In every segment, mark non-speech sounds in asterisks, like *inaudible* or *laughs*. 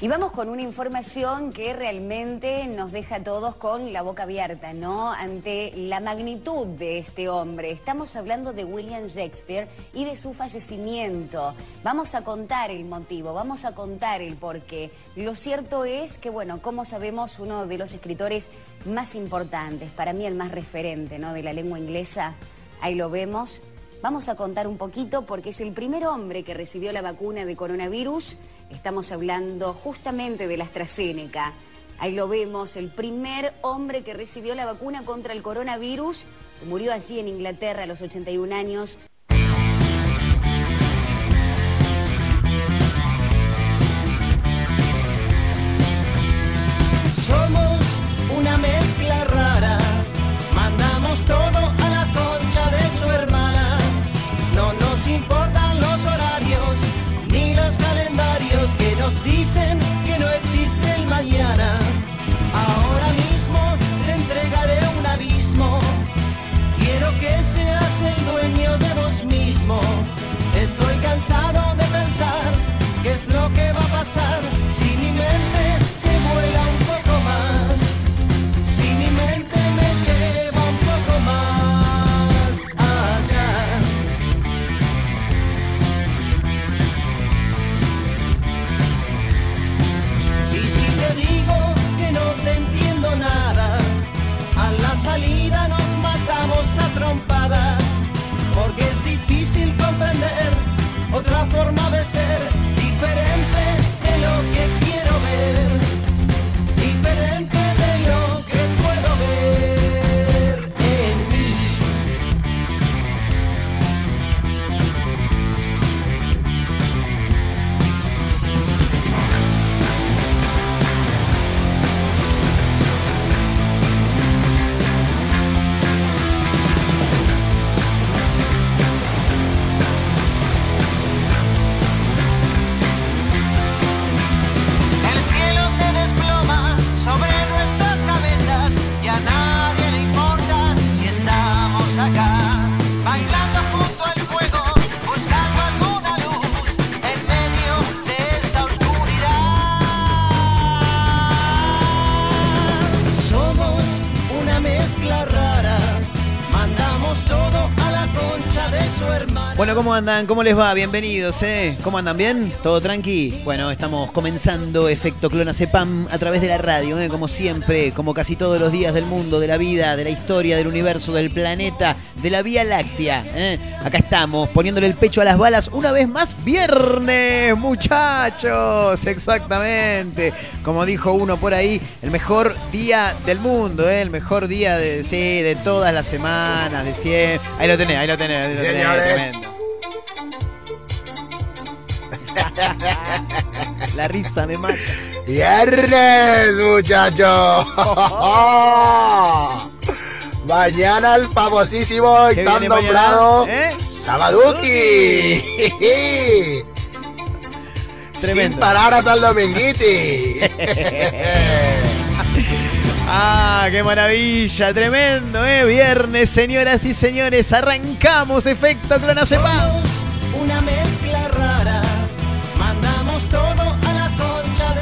Y vamos con una información que realmente nos deja a todos con la boca abierta, ¿no? Ante la magnitud de este hombre. Estamos hablando de William Shakespeare y de su fallecimiento. Vamos a contar el motivo, vamos a contar el porqué. Lo cierto es que, bueno, como sabemos, uno de los escritores más importantes, para mí el más referente, ¿no? De la lengua inglesa, ahí lo vemos. Vamos a contar un poquito porque es el primer hombre que recibió la vacuna de coronavirus Estamos hablando justamente de la AstraZeneca. Ahí lo vemos, el primer hombre que recibió la vacuna contra el coronavirus, murió allí en Inglaterra a los 81 años. ¿Cómo andan? ¿Cómo les va? Bienvenidos, ¿eh? ¿Cómo andan? ¿Bien? ¿Todo tranqui? Bueno, estamos comenzando Efecto Clonacepam a través de la radio, ¿eh? Como siempre, como casi todos los días del mundo, de la vida, de la historia, del universo, del planeta, de la Vía Láctea, ¿eh? Acá estamos, poniéndole el pecho a las balas una vez más, viernes, muchachos, exactamente. Como dijo uno por ahí, el mejor día del mundo, ¿eh? El mejor día de, sí, de todas las semanas, de siempre. Ahí lo tenés, ahí lo tenés. ahí lo tenés, Señores. tremendo. *laughs* La risa me mata. Viernes, muchachos. *laughs* Mañana el famosísimo y ¿Qué tan nombrado ¿Eh? Sabaduki. *laughs* Tremendo. Sin parar hasta el dominguiti. Ah, qué maravilla, tremendo, ¿eh? Viernes, señoras y señores, arrancamos Efecto. Somos una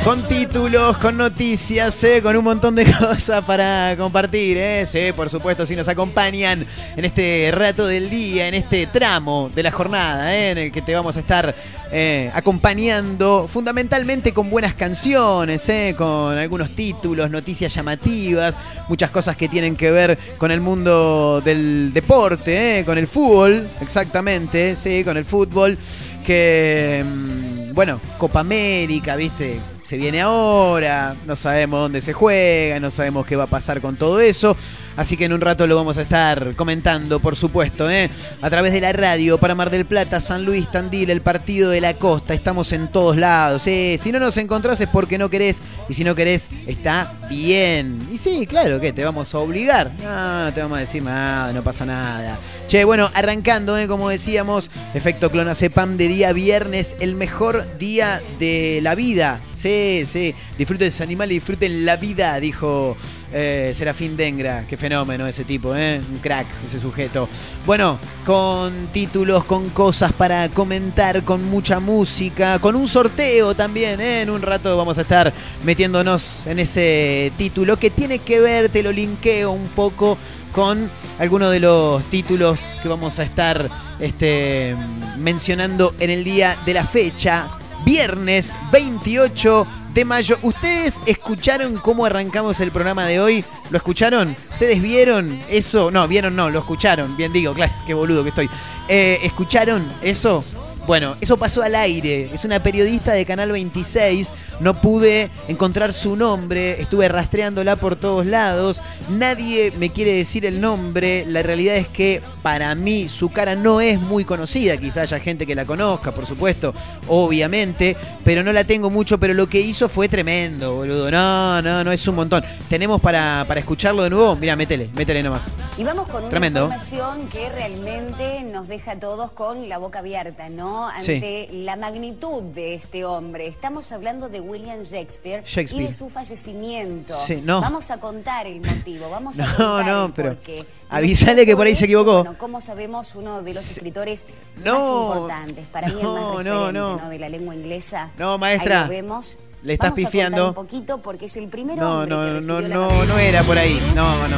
Con títulos, con noticias, ¿eh? con un montón de *laughs* cosas para compartir. ¿eh? Sí, por supuesto, si nos acompañan en este rato del día, en este tramo de la jornada, ¿eh? en el que te vamos a estar eh, acompañando fundamentalmente con buenas canciones, con algunos títulos, noticias llamativas, muchas cosas que tienen que ver con el mundo del deporte, con el fútbol, exactamente, sí, con el fútbol, que, mm, bueno, Copa América, ¿viste? Se viene ahora, no sabemos dónde se juega, no sabemos qué va a pasar con todo eso. Así que en un rato lo vamos a estar comentando, por supuesto, ¿eh? a través de la radio para Mar del Plata, San Luis, Tandil, el partido de la costa. Estamos en todos lados. ¿eh? Si no nos encontrás es porque no querés, y si no querés, está bien. Y sí, claro que te vamos a obligar. No, no te vamos a decir nada, no pasa nada. Che, bueno, arrancando, ¿eh? como decíamos, efecto clonacepam de día viernes, el mejor día de la vida. Sí, sí, disfruten sus animales, disfruten la vida, dijo eh, Serafín Dengra. Qué fenómeno ese tipo, ¿eh? Un crack, ese sujeto. Bueno, con títulos, con cosas para comentar, con mucha música, con un sorteo también, ¿eh? En un rato vamos a estar metiéndonos en ese título que tiene que ver, te lo linkeo un poco con algunos de los títulos que vamos a estar este, mencionando en el día de la fecha, viernes 28 de mayo. ¿Ustedes escucharon cómo arrancamos el programa de hoy? ¿Lo escucharon? ¿Ustedes vieron eso? No, vieron no, lo escucharon. Bien digo, claro, qué boludo que estoy. Eh, ¿Escucharon eso? Bueno, eso pasó al aire. Es una periodista de Canal 26. No pude encontrar su nombre. Estuve rastreándola por todos lados. Nadie me quiere decir el nombre. La realidad es que para mí su cara no es muy conocida. Quizá haya gente que la conozca, por supuesto, obviamente. Pero no la tengo mucho. Pero lo que hizo fue tremendo, boludo. No, no, no, es un montón. Tenemos para, para escucharlo de nuevo. Mira, métele, métele nomás. Y vamos con una Tremendo. información que realmente nos deja a todos con la boca abierta, ¿no? Ante la magnitud de este hombre. Estamos hablando de William Shakespeare, Shakespeare. y de su fallecimiento. Sí, no. Vamos a contar el motivo, vamos a No, contar no, el pero porqué. avísale que por ahí se equivocó. Bueno, como sabemos, uno de los escritores No, más importantes, para mí el no, más no, referente no. ¿no? de la lengua inglesa. No, maestra, Ahí lo vemos. le estás Vamos a contar pifiando. un poquito porque es el primer No, que no, no, no, vacuna no era por ahí. No, no.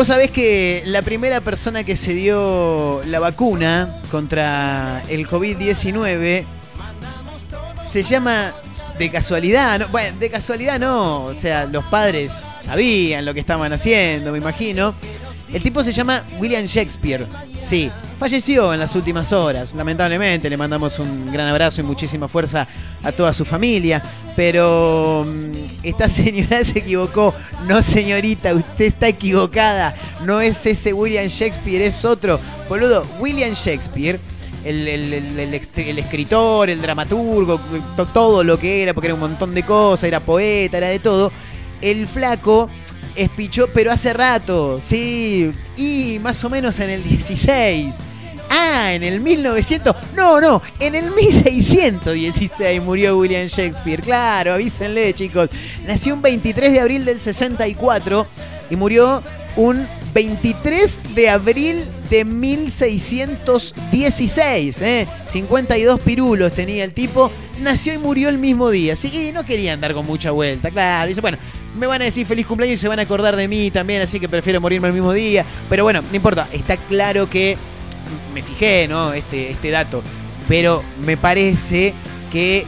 Vos sabés que la primera persona que se dio la vacuna contra el COVID-19 se llama de casualidad, no, bueno, de casualidad no, o sea, los padres sabían lo que estaban haciendo, me imagino. El tipo se llama William Shakespeare, sí, falleció en las últimas horas, lamentablemente, le mandamos un gran abrazo y muchísima fuerza a toda su familia, pero mm, esta *laughs* señora se equivocó, no señorita, usted está equivocada, no es ese William Shakespeare, es otro, boludo, William Shakespeare el, escritor, el dramaturgo, to- todo lo que era, porque era un montón de cosas, era poeta, era de todo. El flaco espichó, pero hace rato, sí, y más o menos en el 16. Ah, en el 1900. No, no, en el 1616 murió William Shakespeare. Claro, avísenle, chicos. Nació un 23 de abril del 64 y murió un 23 de abril de 1616. ¿eh? 52 pirulos tenía el tipo. Nació y murió el mismo día. Sí, no quería andar con mucha vuelta, claro. Dice, bueno, me van a decir feliz cumpleaños y se van a acordar de mí también, así que prefiero morirme el mismo día. Pero bueno, no importa. Está claro que me fijé, ¿no? Este, este dato. Pero me parece que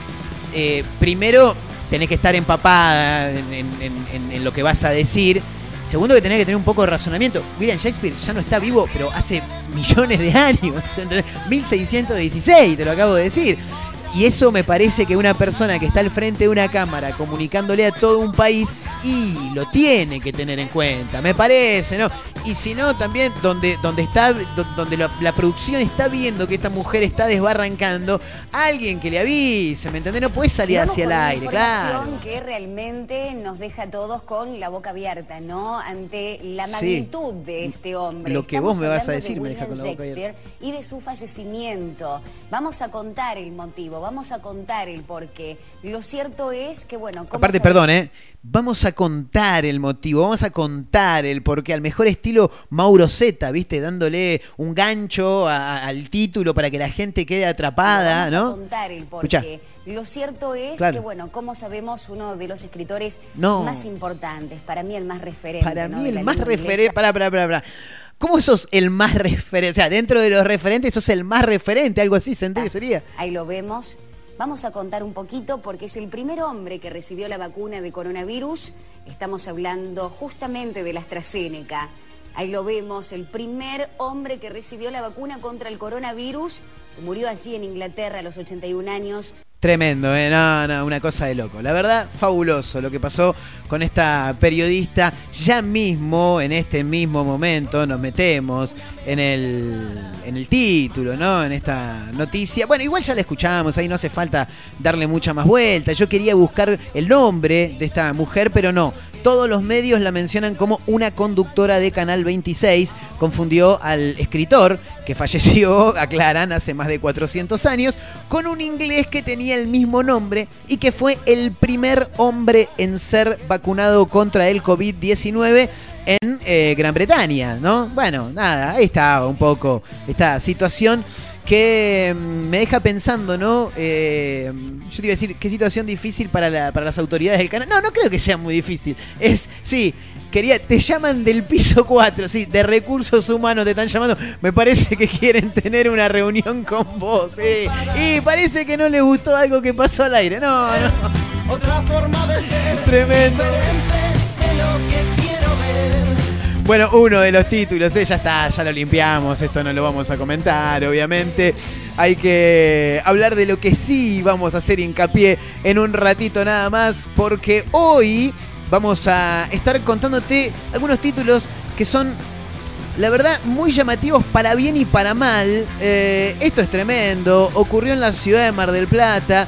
eh, primero tenés que estar empapada en, en- en- lo que vas a decir. Segundo, que tenés que tener un poco de razonamiento. William Shakespeare ya no está vivo, pero hace millones de años. *laughs* ¿entendés? 1616, te lo acabo de decir. Y eso me parece que una persona que está al frente de una cámara comunicándole a todo un país y lo tiene que tener en cuenta, me parece, ¿no? Y si no, también donde, donde está, do- donde la, la producción está viendo que esta mujer está desbarrancando, alguien que le avise, ¿me entendés? No puede salir Vamos hacia el aire, claro. que realmente nos deja a todos con la boca abierta, ¿no? Ante la Sí. magnitud de este hombre. Lo que Estamos vos me vas a hablando de decir me deja con la boca Shakespeare Y de su fallecimiento. Vamos a contar el motivo, vamos a contar el porqué. Lo cierto es que, bueno, Aparte, perdón, ¿eh? Vamos a contar el motivo, vamos a contar el porqué, al mejor estilo Mauro Zeta, ¿viste? Dándole un gancho a- al título para que la gente quede atrapada, Vamos a ¿no? contar el Escuchá. porqué. Lo cierto es Claro. que, bueno, como sabemos, uno de los escritores No. más importantes, para mí el más referente. Para ¿no? mí el más referente. inglesa. Pará, pará, pará, pará. ¿Cómo sos el más referente? O sea, dentro de los referentes sos el más referente, algo así, ¿sentí que sería? Ahí lo vemos. Vamos a contar un poquito porque es el primer hombre que recibió la vacuna de coronavirus. Estamos hablando justamente de la AstraZeneca. Ahí lo vemos, el primer hombre que recibió la vacuna contra el coronavirus. Murió allí en Inglaterra a los 81 años. Tremendo, ¿eh? No, no, una cosa de loco. La verdad, fabuloso lo que pasó con esta periodista. Ya mismo, en este mismo momento, nos metemos en el, en el título, ¿no? En esta noticia. Bueno, igual ya la escuchamos, ahí no hace falta darle mucha más vuelta. Yo quería buscar el nombre de esta mujer, pero no. Todos los medios la mencionan como una conductora de Canal 26. Confundió al escritor, que falleció, *laughs* aclaran, hace más de 400 años, con un inglés que tenía el mismo nombre y que fue el primer hombre en ser vacunado contra el COVID-19 en eh, Gran Bretaña, ¿no? Bueno, nada, ahí está un poco esta situación que mm, me deja pensando, ¿no? Eh, yo te iba a decir, qué situación difícil para, para las autoridades del canal. No, no creo que sea muy difícil. Es, sí, quería, te llaman del piso 4, sí, de recursos humanos te están llamando. Me parece que quieren tener una reunión con vos, sí. Y parece que no les gustó algo que pasó al aire. No, no. Otra forma de ser Tremendo. Bueno, uno de los títulos, eh, ya está, ya lo limpiamos, esto no lo vamos a comentar, obviamente. Hay que hablar de lo que sí vamos a hacer hincapié en un ratito nada más, porque hoy vamos a estar contándote algunos títulos que son, la verdad, muy llamativos para bien y para mal. Eh, esto es tremendo, ocurrió en la ciudad de Mar del Plata.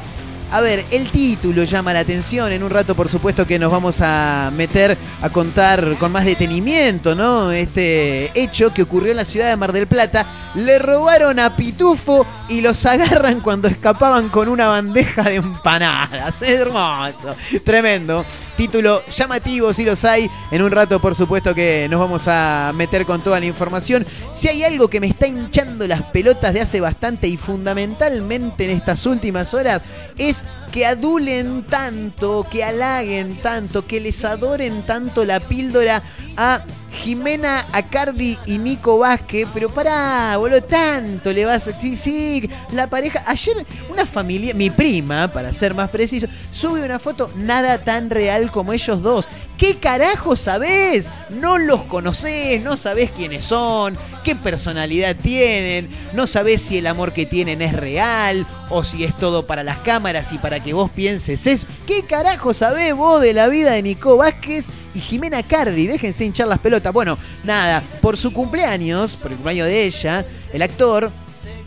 A ver, el título llama la atención. En un rato, por supuesto, que nos vamos a meter a contar con más detenimiento, ¿no? Este hecho que ocurrió en la ciudad de Mar del Plata. Le robaron a Pitufo y los agarran cuando escapaban con una bandeja de empanadas. *laughs* Hermoso. Tremendo. Título llamativo, si los hay. En un rato, por supuesto, que nos vamos a meter con toda la información. Si hay algo que me está hinchando las pelotas de hace bastante y fundamentalmente en estas últimas horas, es na na que adulen tanto, que halaguen tanto, que les adoren tanto la píldora a Jimena Acardi y Nico Vázquez. Pero pará, boludo, tanto le vas a... Sí, sí, la pareja... Ayer una familia, mi prima, para ser más preciso, sube una foto nada tan real como ellos dos. ¿Qué carajo sabés? No los conocés, no sabés quiénes son, qué personalidad tienen, no sabés si el amor que tienen es real o si es todo para las cámaras y para que vos pienses eso. ¿Qué carajo sabés vos de la vida de Nico Vázquez y Jimena Cardi? Déjense hinchar las pelotas. Bueno, nada, por su cumpleaños, por el cumpleaños de ella, el actor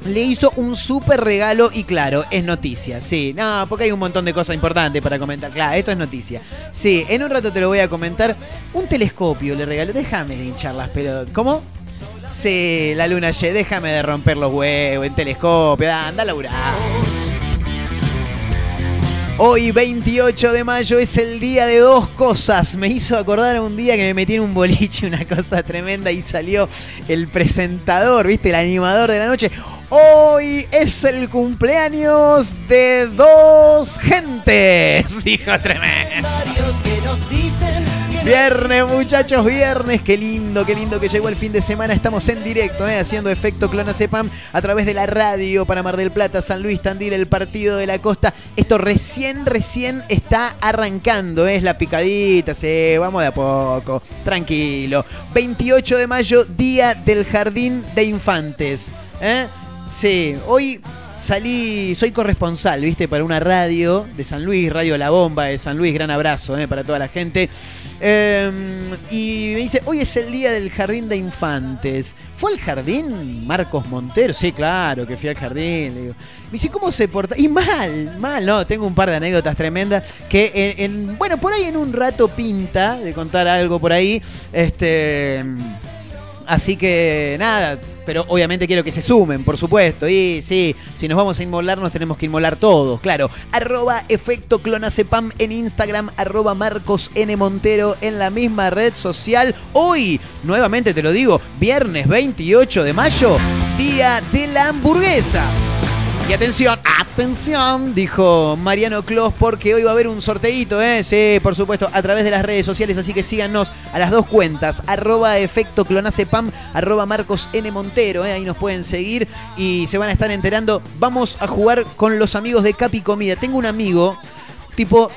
le hizo un súper regalo y claro, es noticia. Sí, no, porque hay un montón de cosas importantes para comentar. Claro, esto es noticia. Sí, en un rato te lo voy a comentar. Un telescopio le regaló. Déjame hinchar las pelotas. ¿Cómo? Sí, la luna. Déjame de romper los huevos en telescopio. Anda a. Hoy, 28 de mayo, es el día de dos cosas. Me hizo acordar un día que me metí en un boliche, una cosa tremenda, y salió el presentador, ¿viste? El animador de la noche. Hoy es el cumpleaños de dos gentes, *laughs* dijo tremendo. Viernes, muchachos, viernes. Qué lindo, qué lindo que llegó el fin de semana. Estamos en directo, ¿eh? haciendo efecto Clonacepam a través de la radio para Mar del Plata, San Luis, Tandil, el partido de la costa. Esto recién, recién está arrancando. ¿eh? Es la picadita, sí, vamos de a poco. Tranquilo. 28 de mayo, día del jardín de infantes. ¿eh? Sí, hoy salí, soy corresponsal, viste, para una radio de San Luis, Radio La Bomba de San Luis, gran abrazo para toda la gente. Eh, y me dice, hoy es el día del jardín de infantes. ¿Fue al jardín Marcos Montero? Sí, claro que fui al jardín. Me dice, ¿cómo se porta? Y mal, mal, no, tengo un par de anécdotas tremendas que en- bueno, por ahí en un rato pinta de contar algo por ahí. Este... Así que nada, pero obviamente quiero que se sumen, por supuesto. Y sí, si nos vamos a inmolar, nos tenemos que inmolar todos, claro. Arroba efecto clonacepam en Instagram, arroba Marcos N. Montero en la misma red social. Hoy, nuevamente te lo digo, viernes 28 de mayo, día de la hamburguesa. Y atención, atención, dijo Mariano Clos, porque hoy va a haber un sorteíto, ¿eh? Sí, por supuesto, a través de las redes sociales, así que síganos a las dos cuentas, arroba efecto clonacepam, arroba Marcos N. Montero, ¿eh? ahí nos pueden seguir y se van a estar enterando. Vamos a jugar con los amigos de Capi Comida. Tengo un amigo, tipo,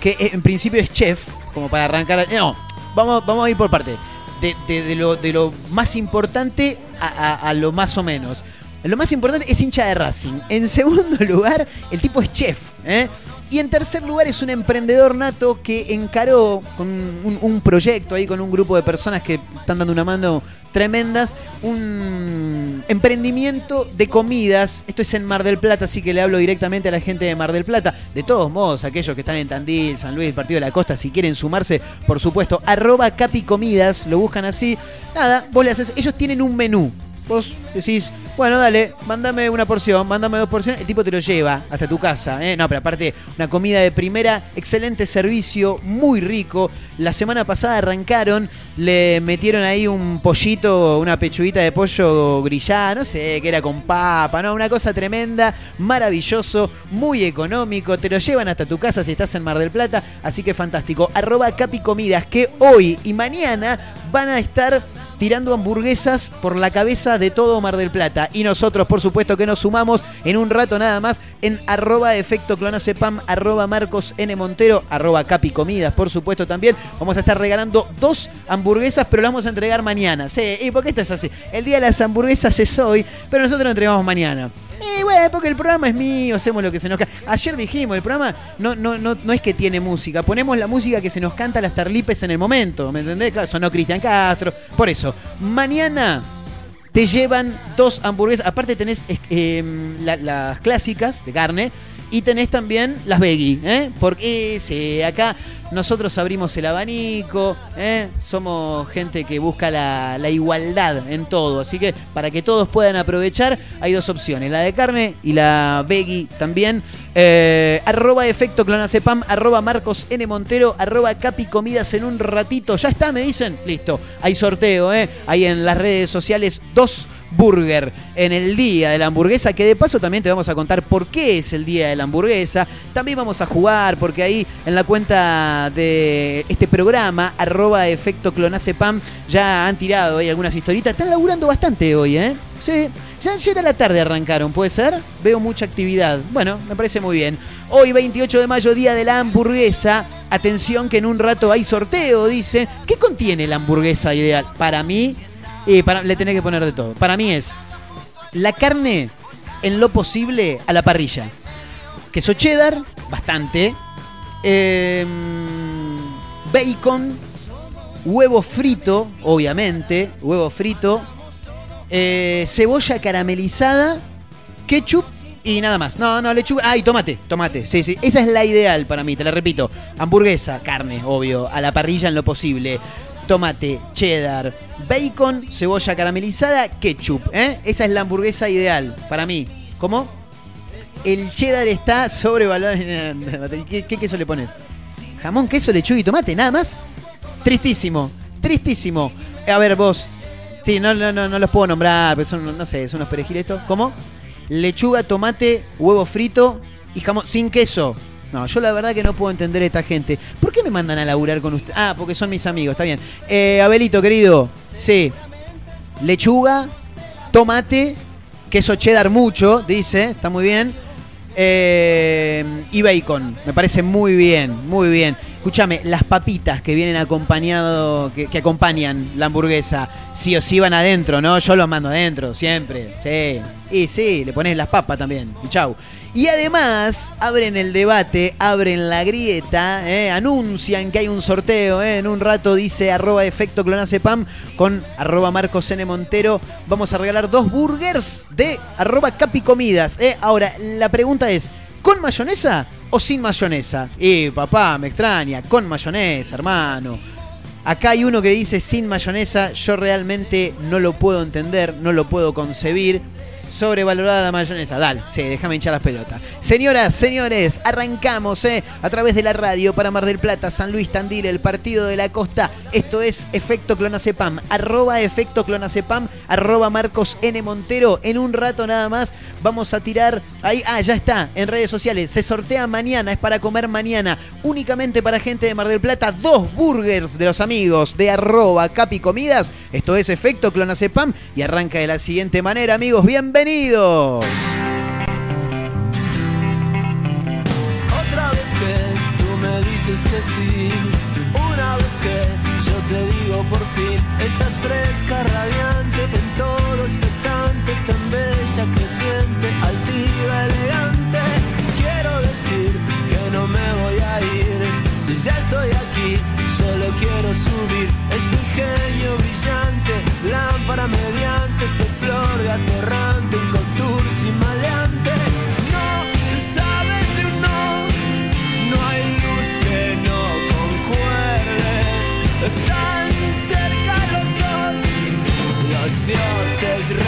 que eh, en principio es chef, como para arrancar... No, vamos, vamos a ir por parte. De, lo, de lo más importante a lo más o menos. Lo más importante es hincha de Racing. En segundo *laughs* lugar, el tipo es chef. ¿eh? Y en tercer lugar es un emprendedor nato que encaró con un, proyecto ahí con un grupo de personas que están dando una mano tremendas, un emprendimiento de comidas. Esto es en Mar del Plata, así que le hablo directamente a la gente de Mar del Plata. De todos modos, aquellos que están en Tandil, San Luis, Partido de la Costa, si quieren sumarse, por supuesto, arroba Capi Comidas, lo buscan así. Nada, vos le haces, ellos tienen un menú. Vos decís, bueno, dale, mándame una porción, mándame dos porciones, el tipo te lo lleva hasta tu casa. ¿eh? No, pero aparte, una comida de primera, excelente servicio, muy rico. La semana pasada arrancaron, le metieron ahí un pollito, una pechuguita de pollo grillada, no sé, que era con papa, ¿no? Una cosa tremenda, maravilloso, muy económico, te lo llevan hasta tu casa si estás en Mar del Plata, así que fantástico. Arroba Capi Comidas, que hoy y mañana van a estar tirando hamburguesas por la cabeza de todo Mar del Plata. Y nosotros, por supuesto, que nos sumamos en un rato nada más en arroba efecto clonacepam, arroba Marcos N. Montero, arroba Capi Comidas, por supuesto también. Vamos a estar regalando dos hamburguesas, pero las vamos a entregar mañana. Sí, ¿y por qué esto es así? El día de las hamburguesas es hoy, pero nosotros lo entregamos mañana. Y bueno, porque el programa es mío, hacemos lo que se nos canta. Ayer dijimos, el programa no, no, no, no es que tiene música, ponemos la música que se nos canta las tarlipes en el momento, ¿me entendés? Claro, sonó Cristian Castro. Por eso, mañana te llevan dos hamburguesas. Aparte tenés eh, la- las clásicas de carne y tenés también las veggie, ¿eh? Porque sí, acá nosotros abrimos el abanico, ¿eh? somos gente que busca la, la igualdad en todo. Así que para que todos puedan aprovechar, hay dos opciones, la de carne y la veggie también. Eh, arroba efecto clonacepam, arroba Marcos N. Montero, arroba Capi Comidas en un ratito. Ya está, me dicen. Listo. Hay sorteo, ¿eh? Hay en las redes sociales dos burger en el día de la hamburguesa, que de paso también te vamos a contar por qué es el día de la hamburguesa. También vamos a jugar, porque ahí en la cuenta de este programa, arroba efecto clonacepam, ya han tirado ahí algunas historitas. Están laburando bastante hoy, ¿eh? Sí, ya ayer la tarde arrancaron, ¿puede ser? Veo mucha actividad. Bueno, me parece muy bien. Hoy, 28 de mayo, día de la hamburguesa. Atención que en un rato hay sorteo, dice. ¿Qué contiene la hamburguesa ideal? Para mí, y para, le tenés que poner de todo. Para mí es la carne en lo posible a la parrilla. Queso cheddar, bastante. em, bacon, huevo frito, obviamente, huevo frito. eh, cebolla caramelizada, ketchup y nada más. No, no, lechuga. Ah, tomate, tomate. Sí, sí. Esa es la ideal para mí, te la repito. Hamburguesa, carne, obvio, a la parrilla en lo posible. Tomate, cheddar, bacon, cebolla caramelizada, ketchup. ¿eh? Esa es la hamburguesa ideal para mí. ¿Cómo? El cheddar está *laughs* sobrevalorado. ¿Qué, queso le pones? Jamón, queso, lechuga y tomate, nada más. Tristísimo, tristísimo. A ver, vos. Sí, no, no, no, no los puedo nombrar, pero son, no sé, son unos perejiles estos. ¿Cómo? Lechuga, tomate, huevo frito y jamón sin queso. No, yo la verdad que no puedo entender a esta gente. ¿Por qué me mandan a laburar con usted? Ah, porque son mis amigos, está bien. Eh, Abelito, querido, sí. Lechuga, tomate, queso cheddar mucho, dice, está muy bien. Eh, y bacon, me parece muy bien, muy bien. Escúchame, las papitas que vienen acompañado, que, acompañan la hamburguesa, sí o sí van adentro, ¿no? Yo los mando adentro, siempre. Sí. Y sí, le pones las papas también. Y chau. Y además, abren el debate, abren la grieta, ¿eh? anuncian que hay un sorteo. ¿eh? En un rato dice arroba efecto clonacepam con arroba Marcos N. Montero. Vamos a regalar dos burgers de arroba capicomidas. ¿eh? Ahora, la pregunta es, ¿con mayonesa o sin mayonesa? Y papá, me extraña, con mayonesa, hermano. Acá hay uno que dice sin mayonesa, yo realmente no lo puedo entender, no lo puedo concebir. Sobrevalorada la mayonesa, dale, sí, déjame hinchar las pelotas. Señoras, señores, arrancamos eh, a través de la radio para Mar del Plata, San Luis Tandil, el partido de la costa. Esto es Efecto Clonacepam, arroba Efecto Clonacepam, arroba Marcos N. Montero. En un rato nada más vamos a tirar ahí, ah, ya está, en redes sociales. Se sortea mañana, es para comer mañana, únicamente para gente de Mar del Plata, dos burgers de los amigos de arroba Capi Comidas. Esto es Efecto Clonacepam y arranca de la siguiente manera, amigos, bienvenidos. Otra vez que tú me dices que sí, una vez que yo te digo por fin, estás fresca, radiante, en todo expectante, tan bella, creciente, altiva, elegante. Quiero decir que no me voy a ir, ya estoy aquí, solo quiero subir. Este ingenio brillante, lámpara mediante, este flor de aterrante, un contour sin maleante. No sabes de un no, no hay luz que no concuerde. Tan cerca los dos, los dioses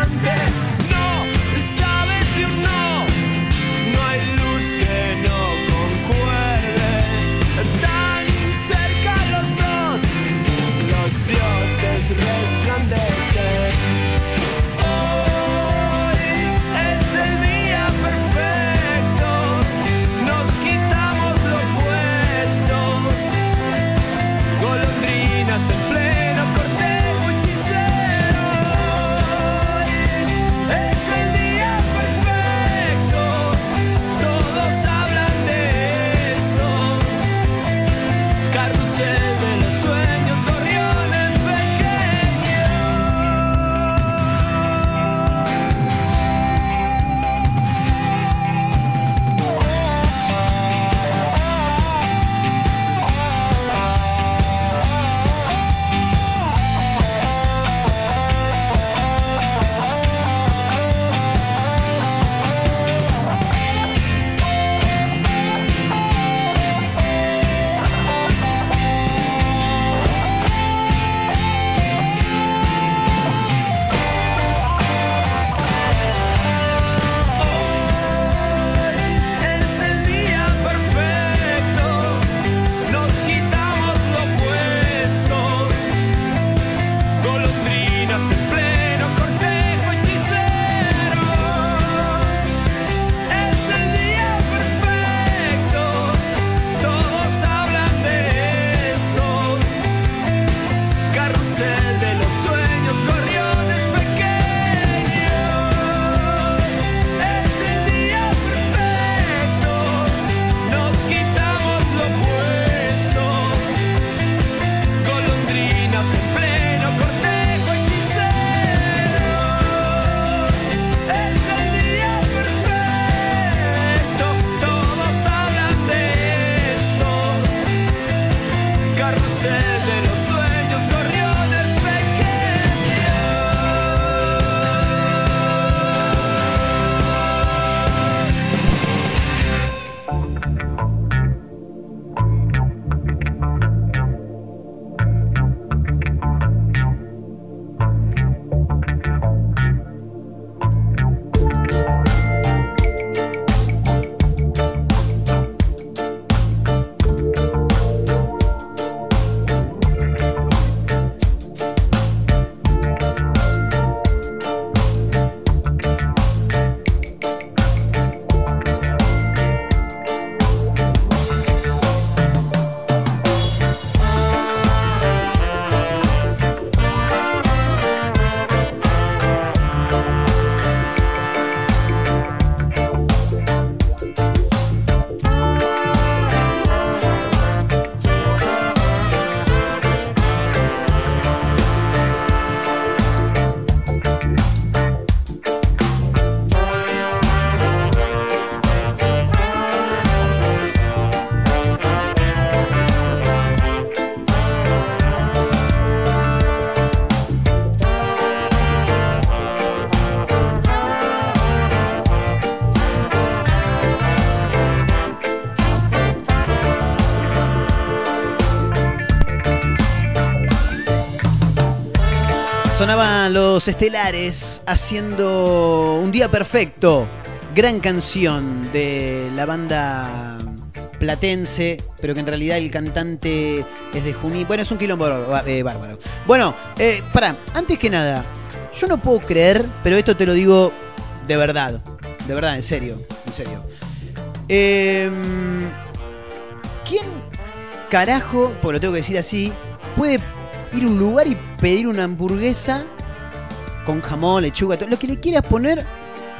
Los estelares haciendo un día perfecto. Gran canción de la banda platense, pero que en realidad el cantante es de Junín. Bueno, es un quilombo eh, bárbaro. Bueno, eh, para, antes que nada, yo no puedo creer, pero esto te lo digo de verdad. De verdad, en serio. En serio. Em, ¿Quién carajo, porque lo tengo que decir así, puede ir a un lugar y pedir una hamburguesa con jamón, lechuga, todo, lo que le quieras poner,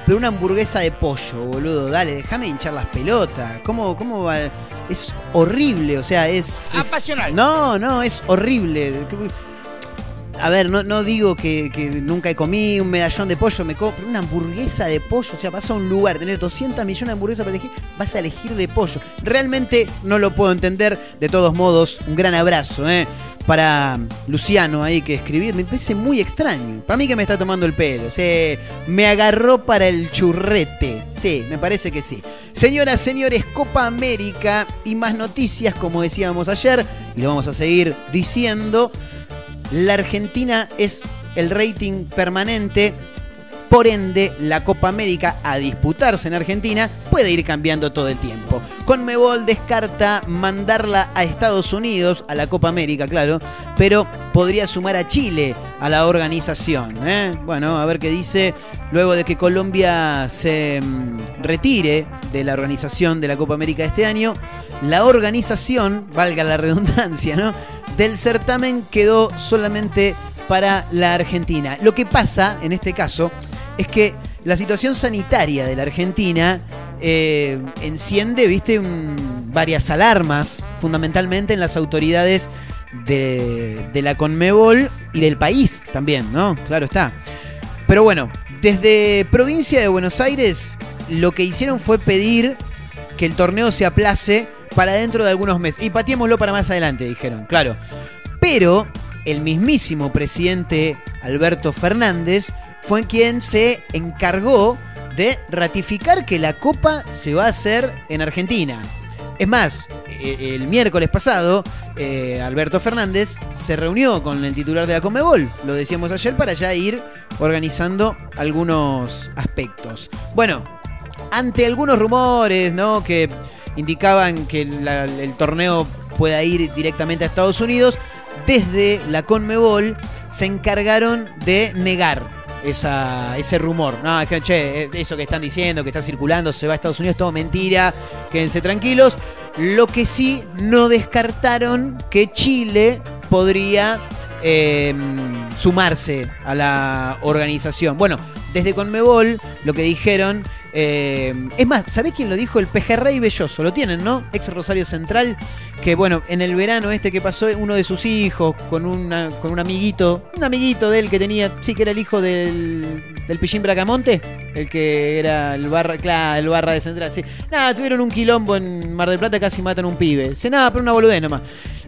pero una hamburguesa de pollo, boludo? Dale, déjame hinchar las pelotas. ¿Cómo, cómo va? Es horrible, o sea, es. es- Apasional. no, no, es horrible. a ver, no, no digo que, que nunca he comido un medallón de pollo, me compro una hamburguesa de pollo. O sea, vas a un lugar, tenés 200 millones de hamburguesas para elegir, vas a elegir de pollo. Realmente no lo puedo entender. De todos modos, un gran abrazo, ¿eh? Para Luciano ahí que escribir, me parece muy extraño. Para mí que me está tomando el pelo. O sea, me agarró para el churrete. Sí, me parece que sí. Señoras, señores, Copa América y más noticias, como decíamos ayer, y lo vamos a seguir diciendo. La Argentina es el rating permanente. Por ende, la Copa América a disputarse en Argentina puede ir cambiando todo el tiempo. Conmebol descarta mandarla a Estados Unidos, a la Copa América, claro, pero podría sumar a Chile a la organización. ¿eh? Bueno, a ver qué dice luego de que Colombia se mm, retire de la organización de la Copa América este año. La organización, valga la redundancia, ¿no? Del certamen quedó solamente para la Argentina. Lo que pasa en este caso es que la situación sanitaria de la Argentina eh, enciende, viste, varias alarmas, fundamentalmente en las autoridades de, de la Conmebol y del país también, ¿no? Claro está. Pero bueno, desde provincia de Buenos Aires lo que hicieron fue pedir que el torneo se aplace para dentro de algunos meses. Y pateémoslo para más adelante, dijeron, claro. Pero el mismísimo presidente Alberto Fernández fue quien se encargó de ratificar que la Copa se va a hacer en Argentina. Es más, eh, el miércoles pasado, eh, Alberto Fernández se reunió con el titular de la Comebol, lo decíamos ayer, para ya ir organizando algunos aspectos. Bueno, ante algunos rumores, ¿no? Que indicaban que el torneo pueda ir directamente a Estados Unidos, desde la Conmebol se encargaron de negar esa, ese rumor. No, que, che, eh, eso que están diciendo, que está circulando, se va a Estados Unidos, todo mentira, quédense tranquilos. Lo que sí no descartaron que Chile podría eh, sumarse a la organización. Bueno, desde Conmebol lo que dijeron. Eh, es más, ¿sabés quién lo dijo? El pejerrey Belloso. Lo tienen, ¿no? Ex Rosario Central. Que bueno, en el verano este que pasó, uno de sus hijos con, una, con un amiguito, un amiguito de él que tenía, sí, que era el hijo del, del Pichín Bracamonte, el que era el barra, claro, el barra de Central. Sí. Nada, tuvieron un quilombo en Mar del Plata, casi matan un pibe. Se nada, pero una boludez nomás.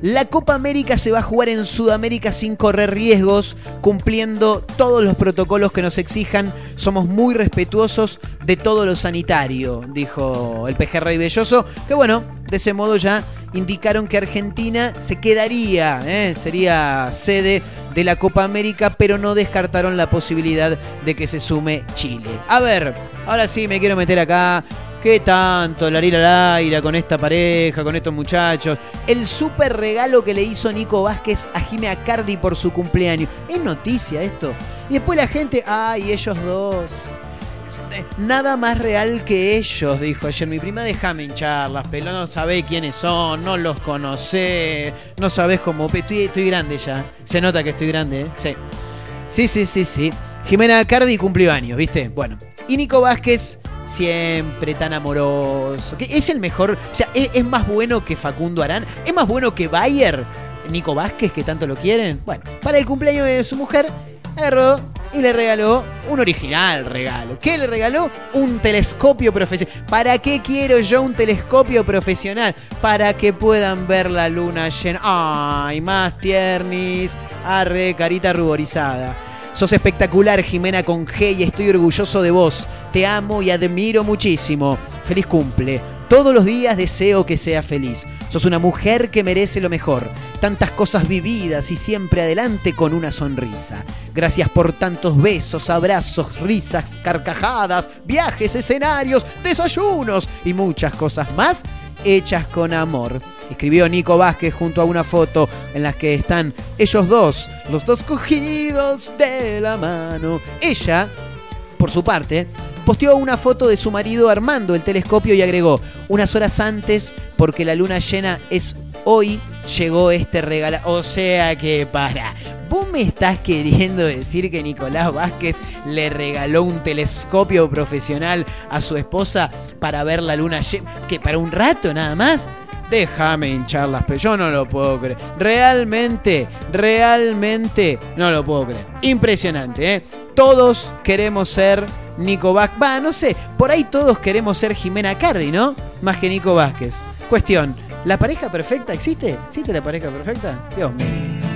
La Copa América se va a jugar en Sudamérica sin correr riesgos, cumpliendo todos los protocolos que nos exijan. Somos muy respetuosos de todo lo sanitario, dijo el pejerrey Belloso, que bueno, de ese modo ya indicaron que Argentina se quedaría, ¿eh? sería sede de la Copa América, pero no descartaron la posibilidad de que se sume Chile. A ver, ahora sí me quiero meter acá. ¿Qué tanto la lira al aire con esta pareja, con estos muchachos? El súper regalo que le hizo Nico Vázquez a Jimé Acardi por su cumpleaños. Es noticia esto. Y después la gente, ay, ellos dos. Nada más real que ellos, dijo ayer mi prima. Déjame hincharlas, pero no sabés quiénes son, no los conocés, no sabés cómo. Estoy, estoy grande ya. Se nota que estoy grande, ¿eh? Sí. Sí, sí, sí, sí. Jimena Cardi cumplió años, ¿viste? Bueno. Y Nico Vázquez, siempre tan amoroso. Que es el mejor. O sea, es, más bueno que Facundo Arán. Es más bueno que Bayer. Nico Vázquez, que tanto lo quieren. Bueno, para el cumpleaños de su mujer, agarró y le regaló un original regalo. ¿Qué le regaló? Un telescopio profesional. ¿Para qué quiero yo un telescopio profesional? Para que puedan ver la luna llena. ¡Ay, más tiernis! Arre, carita ruborizada. Sos espectacular, Jimena con G, y estoy orgulloso de vos. Te amo y admiro muchísimo. Feliz cumple. Todos los días deseo que sea feliz. Sos una mujer que merece lo mejor. Tantas cosas vividas y siempre adelante con una sonrisa. Gracias por tantos besos, abrazos, risas, carcajadas, viajes, escenarios, desayunos y muchas cosas más hechas con amor. Escribió Nico Vázquez junto a una foto en la que están ellos dos, los dos cogidos de la mano. Ella, por su parte, posteó una foto de su marido armando el telescopio y agregó, unas horas antes, porque la luna llena es hoy, llegó este regalo. O sea que para, ¿vos me estás queriendo decir que Nicolás Vázquez le regaló un telescopio profesional a su esposa para ver la luna? ¿Que para un rato nada más? Déjame hinchar las pe... Yo no lo puedo creer. Realmente, realmente no lo puedo creer. Impresionante, ¿eh? Todos queremos ser Nico Vázquez. Va, no sé, por ahí todos queremos ser Jimena Cardi, ¿no? Más que Nico Vázquez. Cuestión, ¿la pareja perfecta existe? ¿Existe la pareja perfecta? Dios mío.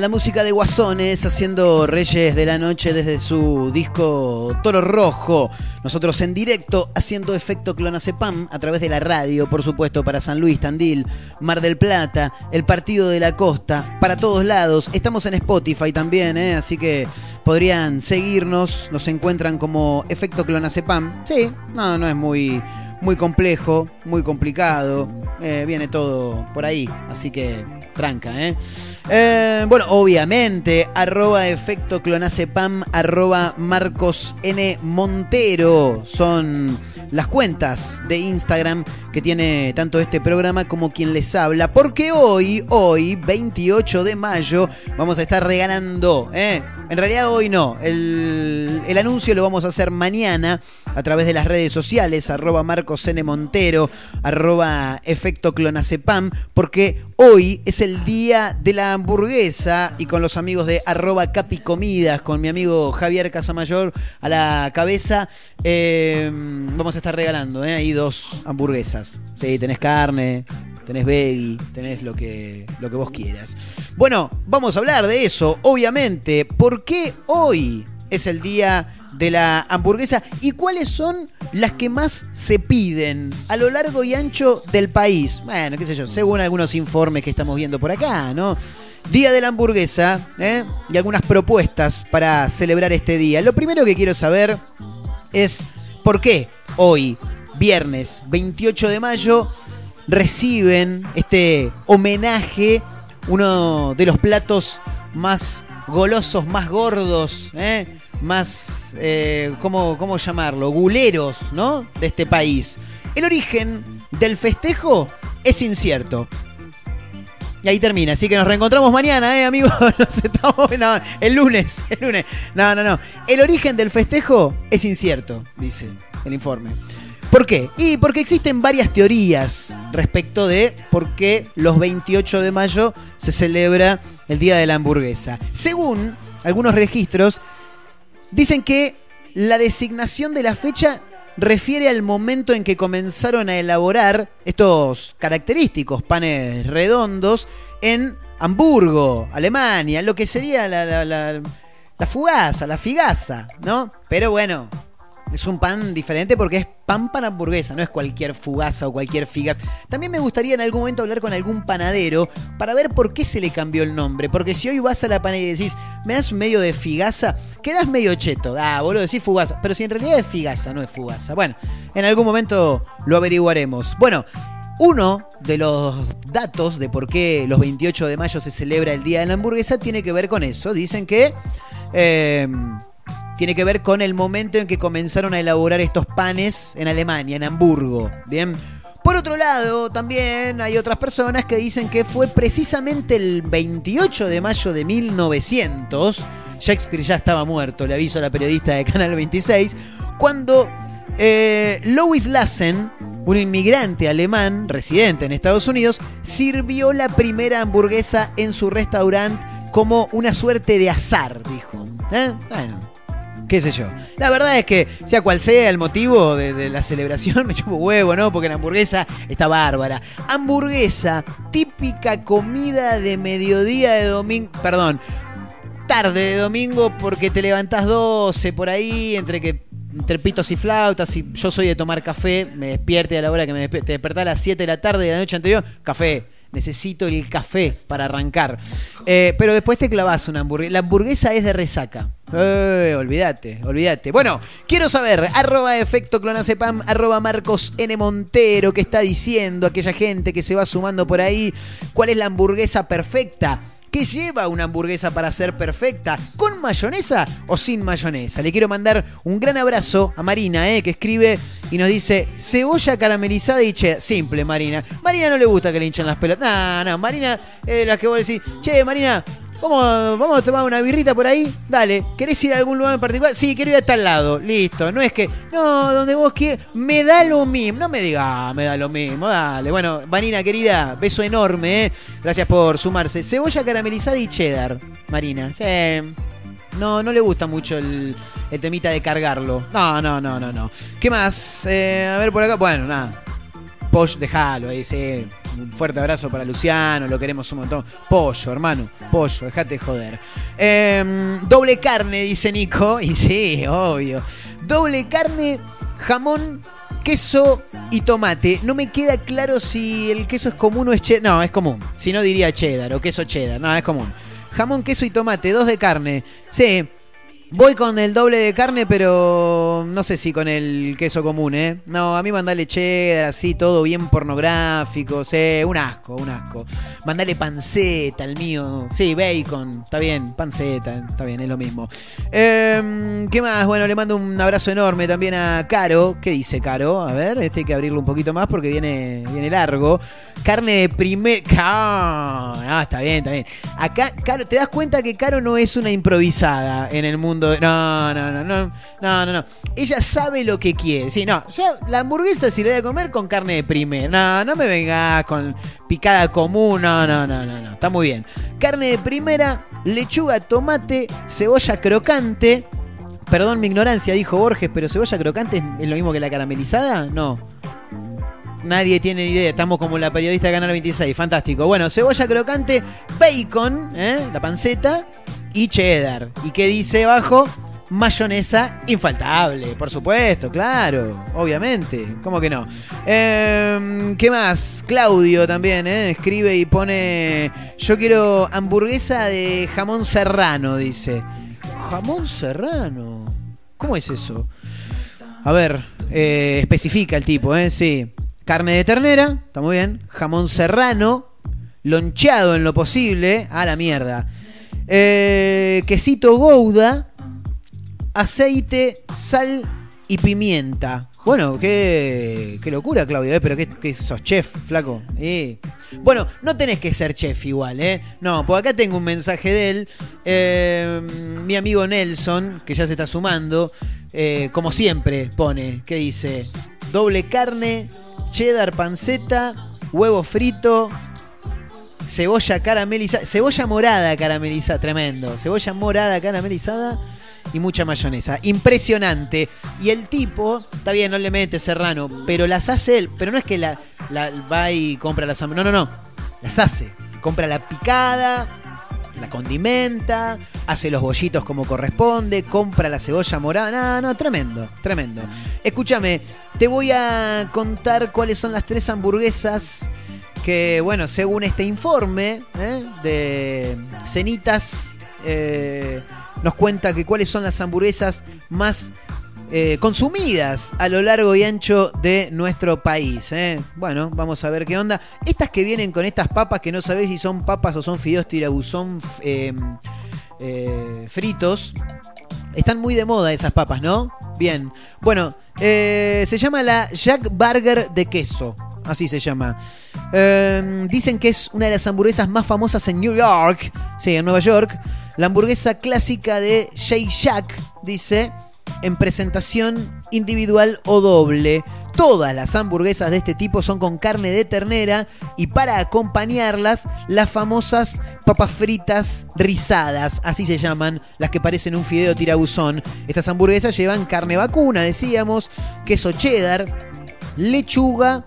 La música de Guasones haciendo Reyes de la Noche desde su disco Toro Rojo. Nosotros en directo haciendo efecto Clonacepam a través de la radio, por supuesto, para San Luis, Tandil, Mar del Plata, el Partido de la Costa, para todos lados. Estamos en Spotify también, ¿eh? así que podrían seguirnos. Nos encuentran como efecto Clonacepam. Sí, no, no es muy muy complejo, muy complicado. Eh, viene todo por ahí, así que tranca, ¿eh? Eh, bueno, obviamente, arroba efecto clonacepam, arroba Marcos N. Montero. Son las cuentas de Instagram que tiene tanto este programa como quien les habla. Porque hoy, hoy, 28 de mayo, vamos a estar regalando, ¿eh? En realidad hoy no, el, el, anuncio lo vamos a hacer mañana a través de las redes sociales, arroba Marcos N. Montero, arroba efecto clonacepam, porque hoy es el día de la hamburguesa y con los amigos de arroba capicomidas, con mi amigo Javier Casamayor a la cabeza, eh, vamos a estar regalando ¿eh? ahí dos hamburguesas. Sí, tenés carne, tenés veggie, tenés lo que, lo que vos quieras. Bueno, vamos a hablar de eso, obviamente. ¿Por qué hoy es el día de la hamburguesa y cuáles son las que más se piden a lo largo y ancho del país? Bueno, qué sé yo, según algunos informes que estamos viendo por acá, ¿no? Día de la hamburguesa ¿eh? y algunas propuestas para celebrar este día. Lo primero que quiero saber es por qué hoy, viernes 28 de mayo, reciben este homenaje, uno de los platos más golosos, más gordos, ¿eh? más, eh, ¿cómo, ¿cómo llamarlo? Guleros, ¿no? De este país. El origen del festejo es incierto. Y ahí termina. Así que nos reencontramos mañana, ¿eh, amigos? *laughs* Nos estamos. El lunes. El lunes. No, no, no. El origen del festejo es incierto, dice el informe. ¿Por qué? Y porque existen varias teorías respecto de por qué los 28 de mayo se celebra el Día de la Hamburguesa. Según algunos registros, dicen que la designación de la fecha refiere al momento en que comenzaron a elaborar estos característicos panes redondos en Hamburgo, Alemania, lo que sería la, la, fugaza, la figaza, ¿no? Pero bueno, es un pan diferente porque es pan para hamburguesa, no es cualquier fugaza o cualquier figas. También me gustaría en algún momento hablar con algún panadero para ver por qué se le cambió el nombre. Porque si hoy vas a la panadería y decís, me das medio de figaza, quedas medio cheto. Ah, boludo, decís fugaza. Pero si en realidad es figaza, no es fugaza. Bueno, en algún momento lo averiguaremos. Bueno. Uno de los datos de por qué los 28 de mayo se celebra el Día de la Hamburguesa tiene que ver con eso. Dicen que eh, tiene que ver con el momento en que comenzaron a elaborar estos panes en Alemania, en Hamburgo. Bien. Por otro lado, también hay otras personas que dicen que fue precisamente el 28 de mayo de 1900, Shakespeare ya estaba muerto, le aviso a la periodista de Canal 26, cuando eh, Louis Lassen, un inmigrante alemán residente en Estados Unidos, sirvió la primera hamburguesa en su restaurante como una suerte de azar, dijo. ¿Eh? Bueno, qué sé yo. La verdad es que, sea cual sea el motivo de, la celebración, *laughs* me chupo huevo, ¿no? Porque la hamburguesa está bárbara. Hamburguesa, típica comida de mediodía de domingo. Perdón. Tarde de domingo porque te levantás 12 por ahí, entre que entre pitos y flautas, y yo soy de tomar café, me despierte a la hora que me despierte, te despertás a las 7 de la tarde de la noche anterior, café necesito el café para arrancar. Eh, pero después te clavas una hamburguesa. La hamburguesa es de resaca. Eh, olvídate, olvídate. Bueno, quiero saber, arroba efecto clonacepam, arroba Marcos N. Montero, que está diciendo aquella gente que se va sumando por ahí, cuál es la hamburguesa perfecta. ¿Qué lleva una hamburguesa para ser perfecta? ¿Con mayonesa o sin mayonesa? Le quiero mandar un gran abrazo a Marina, eh, que escribe y nos dice cebolla caramelizada y che. Simple, Marina. Marina no le gusta que le hinchen las pelotas. No, no, Marina es la que vos decís, che, Marina, Vamos, vamos a tomar una birrita por ahí. Dale, ¿querés ir a algún lugar en particular? Sí, quiero ir a tal lado. Listo. No es que, no, donde vos quieras. Me da lo mismo. No me digas, ah, me da lo mismo. Dale. Bueno, Marina, querida, beso enorme, ¿eh? Gracias por sumarse. Cebolla caramelizada y cheddar, Marina. Sí. No, no le gusta mucho el, el temita de cargarlo. No, no, no, no, no. ¿Qué más? Eh, a ver por acá. Bueno, nada pollo, déjalo ahí, sí. Un fuerte abrazo para Luciano, lo queremos un montón. Pollo, hermano, pollo, déjate de joder. Em, doble carne, dice Nico. *laughs* Y sí, obvio. Doble carne, jamón, queso y tomate. No me queda claro si el queso es común o es cheddar. No, es común. Si no diría cheddar o queso cheddar. No, es común. Jamón, queso y tomate, dos de carne. Sí. Voy con el doble de carne, pero no sé si con el queso común, ¿eh? No, a mí mandale cheddar, así, todo bien pornográfico, sí, un asco, un asco. Mandale panceta, el mío. Sí, bacon, está bien, panceta, está bien, es lo mismo. Em, ¿Qué más? Bueno, le mando un abrazo enorme también a Caro. ¿Qué dice Caro? A ver, este hay que abrirlo un poquito más porque viene, viene largo. Carne de primer... *laughs* Ah, está bien, está bien. Acá, Caro, ¿te das cuenta que Caro no es una improvisada en el mundo? No, no, no, no, no, no, no. Ella sabe lo que quiere. Sí, no, yo la hamburguesa si la voy a comer con carne de primer. No, no me vengas con picada común. No, no, no, no, no. Está muy bien. Carne de primera, lechuga, tomate, cebolla crocante. Perdón mi ignorancia, dijo Borges, pero cebolla crocante es lo mismo que la caramelizada? No. Nadie tiene ni idea, estamos como la periodista de Canal 26, fantástico. Bueno, cebolla crocante, bacon, ¿eh? la panceta y cheddar. ¿Y qué dice abajo? Mayonesa infaltable, por supuesto, claro, obviamente, ¿cómo que no? Em, ¿Qué más? Claudio también, ¿eh? escribe y pone, yo quiero hamburguesa de jamón serrano, dice. Jamón serrano, ¿cómo es eso? A ver, eh, especifica el tipo, ¿eh? Sí. Carne de ternera, está muy bien. Jamón serrano, loncheado en lo posible, a la mierda. Eh, quesito gouda, aceite, sal y pimienta. Bueno, qué, qué locura, Claudio, ¿eh? pero que, que sos chef, flaco. Bueno, no tenés que ser chef igual, ¿eh? No, pues acá tengo un mensaje de él. Eh, mi amigo Nelson, que ya se está sumando, como siempre pone, que dice, doble carne, cheddar panceta, huevo frito, cebolla caramelizada, cebolla morada caramelizada, tremendo, cebolla morada caramelizada y mucha mayonesa. Impresionante. Y el tipo, está bien, no le mete serrano, pero las hace él, pero no es que la, va y compra las no, no, no, las hace. Compra la picada, la condimenta, hace los bollitos como corresponde, compra la cebolla morada. No, no, tremendo, tremendo. Escúchame, te voy a contar cuáles son las tres hamburguesas que, bueno, según este informe ¿eh? de Cenitas, eh, nos cuenta que cuáles son las hamburguesas más eh, consumidas a lo largo y ancho de nuestro país. Bueno, vamos a ver qué onda. Estas que vienen con estas papas que no sabéis si son papas o son fideos tirabuzón eh, fritos. Están muy de moda esas papas, ¿no? Bien. Bueno, eh, se llama la Jack Burger de queso. Así se llama. Eh, dicen que es una de las hamburguesas más famosas en New York. Sí, en Nueva York. La hamburguesa clásica de Shake Shack, dice, en presentación individual o doble. Todas las hamburguesas de este tipo son con carne de ternera y para acompañarlas las famosas papas fritas rizadas, así se llaman, las que parecen un fideo tirabuzón. Estas hamburguesas llevan carne vacuna, decíamos, queso cheddar, lechuga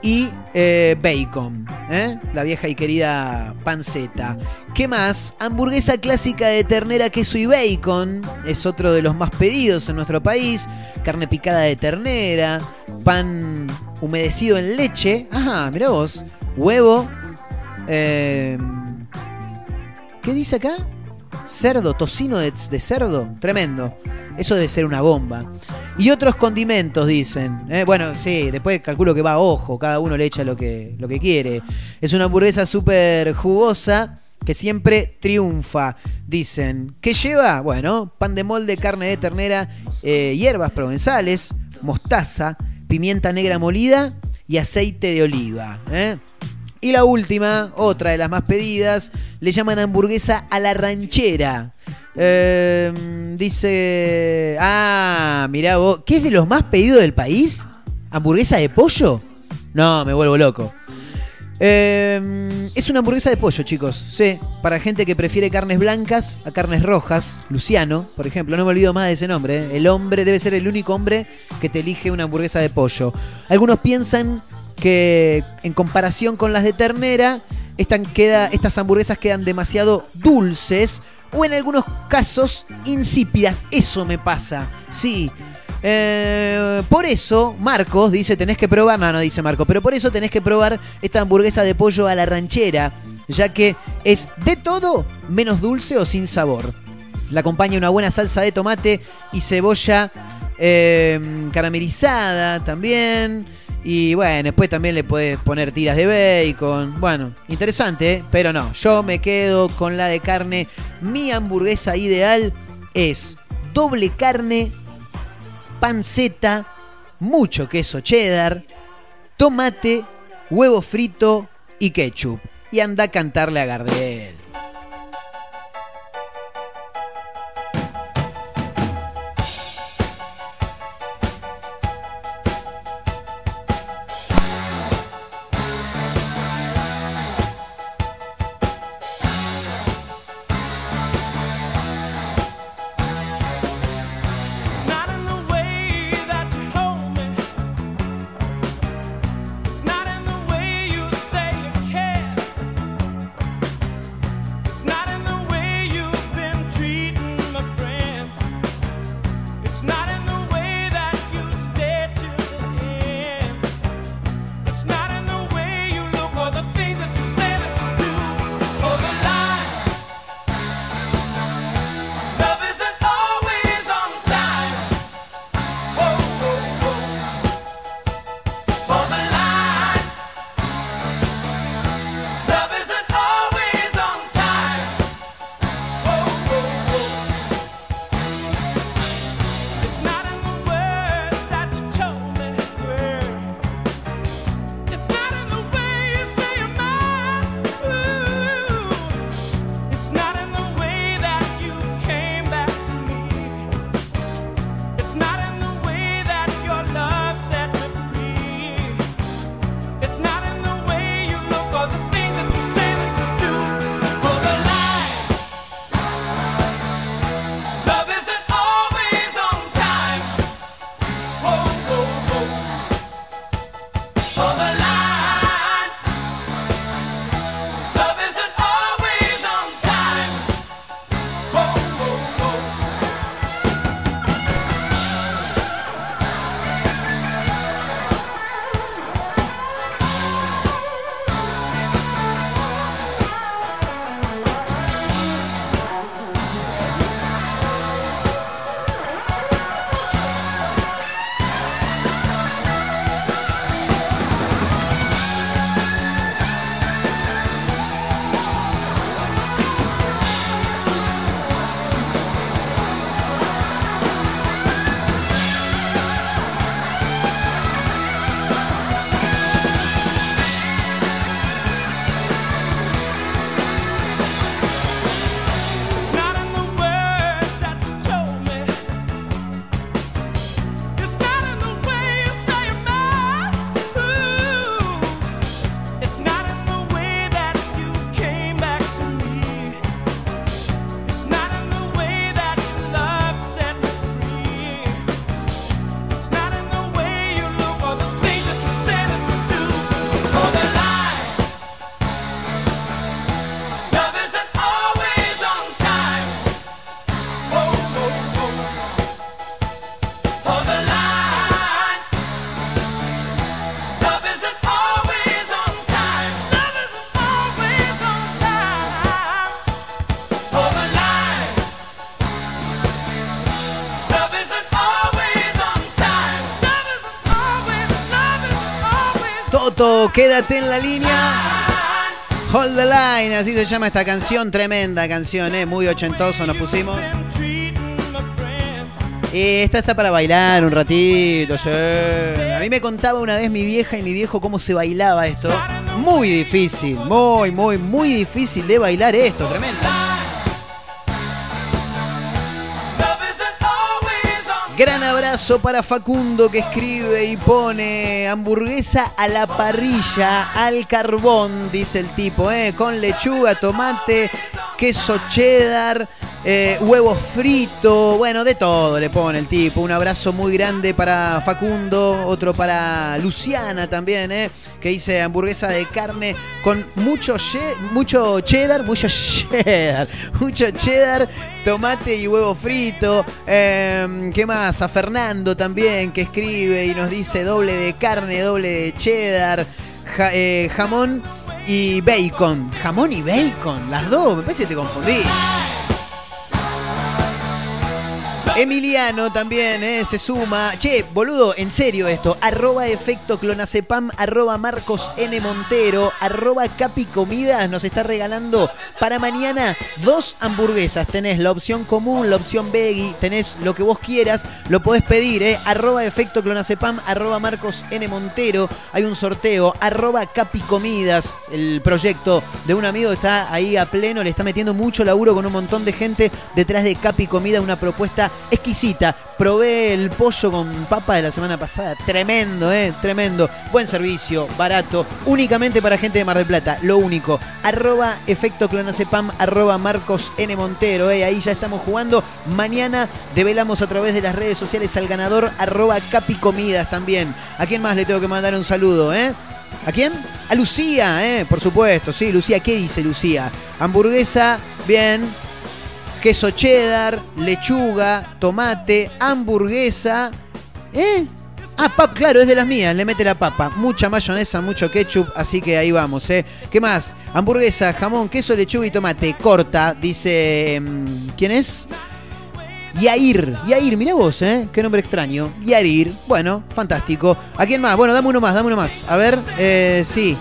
y eh, bacon, ¿eh? la vieja y querida panceta. ¿Qué más? Hamburguesa clásica de ternera, queso y bacon. Es otro de los más pedidos en nuestro país. Carne picada de ternera. Pan humedecido en leche. Ajá, mira vos. Huevo. eh, ¿Qué dice acá? Cerdo, tocino de, de cerdo. Tremendo. Eso debe ser una bomba. Y otros condimentos, dicen. Eh, bueno, sí, después calculo que va a ojo. Cada uno le echa lo que, lo que quiere. Es una hamburguesa súper jugosa que siempre triunfa, dicen. ¿Qué lleva? Bueno, pan de molde, carne de ternera, eh, hierbas provenzales, mostaza, pimienta negra molida y aceite de oliva. ¿eh? Y la última, otra de las más pedidas, le llaman hamburguesa a la ranchera. Eh, dice. Ah, mirá vos. ¿Qué es de los más pedidos del país? ¿Hamburguesa de pollo? No, me vuelvo loco. Eh, es una hamburguesa de pollo, chicos. Sí, para gente que prefiere carnes blancas a carnes rojas. Luciano, por ejemplo, no me olvido más de ese nombre. ¿eh? El hombre debe ser el único hombre que te elige una hamburguesa de pollo. Algunos piensan que en comparación con las de ternera, estas hamburguesas quedan demasiado dulces o en algunos casos insípidas. Eso me pasa, sí. Eh, por eso, Marcos dice, tenés que probar, no, no dice Marcos, pero por eso tenés que probar esta hamburguesa de pollo a la ranchera, ya que es de todo menos dulce o sin sabor. La acompaña una buena salsa de tomate y cebolla eh, caramelizada también. Y bueno, después también le puedes poner tiras de bacon. Bueno, interesante, ¿eh? pero no. Yo me quedo con la de carne. Mi hamburguesa ideal es doble carne, panceta, mucho queso cheddar, tomate, huevo frito y ketchup. Y anda a cantarle a Gardel. Quédate en la línea. Hold the line, así se llama esta canción, tremenda canción, ¿eh? muy ochentoso nos pusimos. Y esta está para bailar un ratito. A mí me contaba una vez mi vieja y mi viejo cómo se bailaba esto. Muy difícil, muy, muy, muy difícil de bailar esto, tremenda. Para Facundo que escribe y pone hamburguesa a la parrilla, al carbón, dice el tipo, ¿eh? con lechuga, tomate queso cheddar, eh, huevo frito, bueno, de todo le pone el tipo. Un abrazo muy grande para Facundo, otro para Luciana también, ¿eh? que dice hamburguesa de carne con mucho, mucho cheddar, mucho cheddar, *laughs* mucho cheddar, tomate y huevo frito. Eh, ¿Qué más? A Fernando también que escribe y nos dice doble de carne, doble de cheddar, eh, jamón y bacon. Jamón y bacon, las dos, me parece que te confundí. Emiliano también eh, se suma. Che, boludo, en serio esto. Arroba efecto clonacepam, arroba Marcos N. Montero, arroba Capi Comidas nos está regalando para mañana dos hamburguesas. Tenés la opción común, la opción veggie, tenés lo que vos quieras, lo podés pedir, eh. Arroba efecto clonacepam, arroba Marcos N. Montero. Hay un sorteo, arroba Capi Comidas. El proyecto de un amigo está ahí a pleno, le está metiendo mucho laburo con un montón de gente detrás de Capi Comida, una propuesta exquisita. Probé el pollo con papa de la semana pasada, tremendo, eh, tremendo. Buen servicio, barato, únicamente para gente de Mar del Plata, lo único. Arroba efecto clonacepam, Marcos N. Montero, eh, ahí ya estamos jugando. Mañana develamos a través de las redes sociales al ganador, arroba Capi Comidas también. ¿A quién más le tengo que mandar un saludo, eh? ¿A quién? A Lucía, ¿eh? Por supuesto, sí, Lucía, ¿qué dice Lucía? Hamburguesa, bien. Queso cheddar, lechuga, tomate, hamburguesa. ¿Eh? Ah, pap, claro, es de las mías, le mete la papa. Mucha mayonesa, mucho ketchup, así que ahí vamos, ¿eh? ¿Qué más? Hamburguesa, jamón, queso, lechuga y tomate. Corta, dice... mm, ¿Quién es? Yair, Yair, mira vos, ¿eh? Qué nombre extraño. Yair, bueno, fantástico. ¿A quién más? Bueno, dame uno más, dame uno más. A ver, eh, sí.